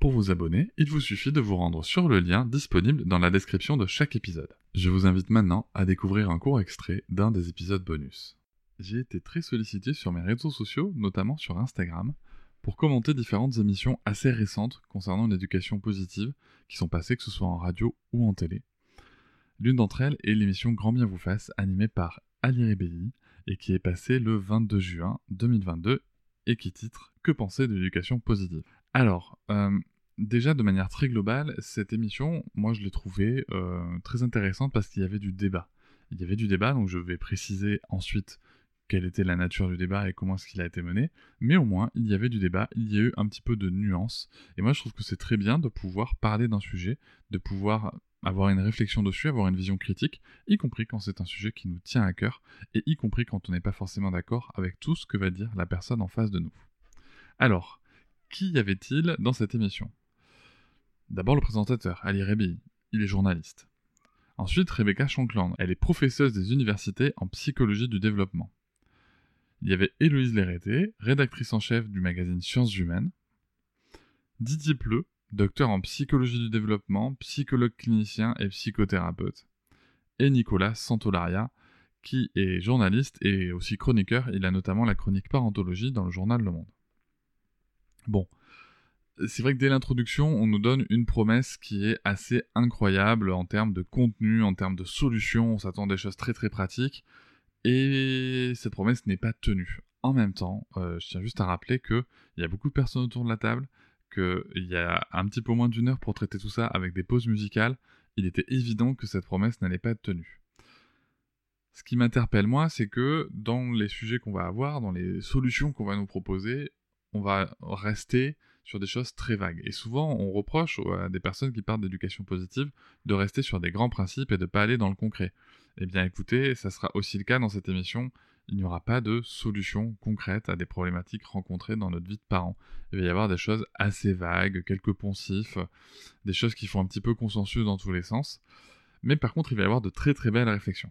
Pour vous abonner, il vous suffit de vous rendre sur le lien disponible dans la description de chaque épisode. Je vous invite maintenant à découvrir un court extrait d'un des épisodes bonus. J'ai été très sollicité sur mes réseaux sociaux, notamment sur Instagram, pour commenter différentes émissions assez récentes concernant l'éducation positive qui sont passées que ce soit en radio ou en télé. L'une d'entre elles est l'émission Grand bien vous fasse animée par Ali Rebelli et qui est passée le 22 juin 2022 et qui titre Que penser de l'éducation positive? Alors, euh, déjà de manière très globale, cette émission, moi je l'ai trouvée euh, très intéressante parce qu'il y avait du débat. Il y avait du débat, donc je vais préciser ensuite quelle était la nature du débat et comment est-ce qu'il a été mené, mais au moins il y avait du débat, il y a eu un petit peu de nuance, et moi je trouve que c'est très bien de pouvoir parler d'un sujet, de pouvoir avoir une réflexion dessus, avoir une vision critique, y compris quand c'est un sujet qui nous tient à cœur, et y compris quand on n'est pas forcément d'accord avec tout ce que va dire la personne en face de nous. Alors, qui y avait-il dans cette émission? D'abord le présentateur, Ali Rebi, il est journaliste. Ensuite, Rebecca Shankland, elle est professeuse des universités en psychologie du développement. Il y avait Héloïse Lérété, rédactrice en chef du magazine Sciences Humaines. Didier Pleu, docteur en psychologie du développement, psychologue clinicien et psychothérapeute. Et Nicolas Santolaria, qui est journaliste et aussi chroniqueur. Il a notamment la chronique parentologie dans le journal Le Monde. Bon, c'est vrai que dès l'introduction, on nous donne une promesse qui est assez incroyable en termes de contenu, en termes de solutions. On s'attend à des choses très très pratiques. Et cette promesse n'est pas tenue. En même temps, euh, je tiens juste à rappeler qu'il y a beaucoup de personnes autour de la table, qu'il y a un petit peu moins d'une heure pour traiter tout ça avec des pauses musicales. Il était évident que cette promesse n'allait pas être tenue. Ce qui m'interpelle moi, c'est que dans les sujets qu'on va avoir, dans les solutions qu'on va nous proposer, on va rester sur des choses très vagues. Et souvent, on reproche à des personnes qui parlent d'éducation positive de rester sur des grands principes et de ne pas aller dans le concret. Eh bien écoutez, ça sera aussi le cas dans cette émission. Il n'y aura pas de solution concrète à des problématiques rencontrées dans notre vie de parents. Il va y avoir des choses assez vagues, quelques poncifs, des choses qui font un petit peu consensus dans tous les sens. Mais par contre, il va y avoir de très très belles réflexions.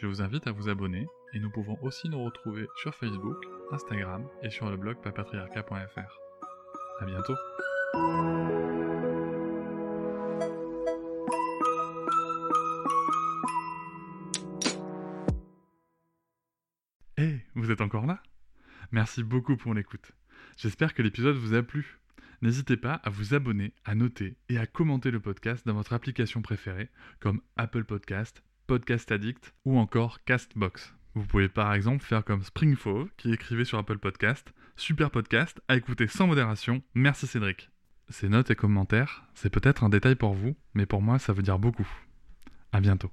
Je vous invite à vous abonner et nous pouvons aussi nous retrouver sur Facebook, Instagram et sur le blog papatriarca.fr. À bientôt. Hé, vous êtes encore là? Merci beaucoup pour l'écoute. J'espère que l'épisode vous a plu. N'hésitez pas à vous abonner, à noter et à commenter le podcast dans votre application préférée, comme Apple Podcast, Podcast Addict ou encore Castbox. Vous pouvez par exemple faire comme Springfove qui écrivait sur Apple Podcast Super podcast à écouter sans modération, merci Cédric. Ces notes et commentaires, c'est peut-être un détail pour vous, mais pour moi ça veut dire beaucoup. À bientôt.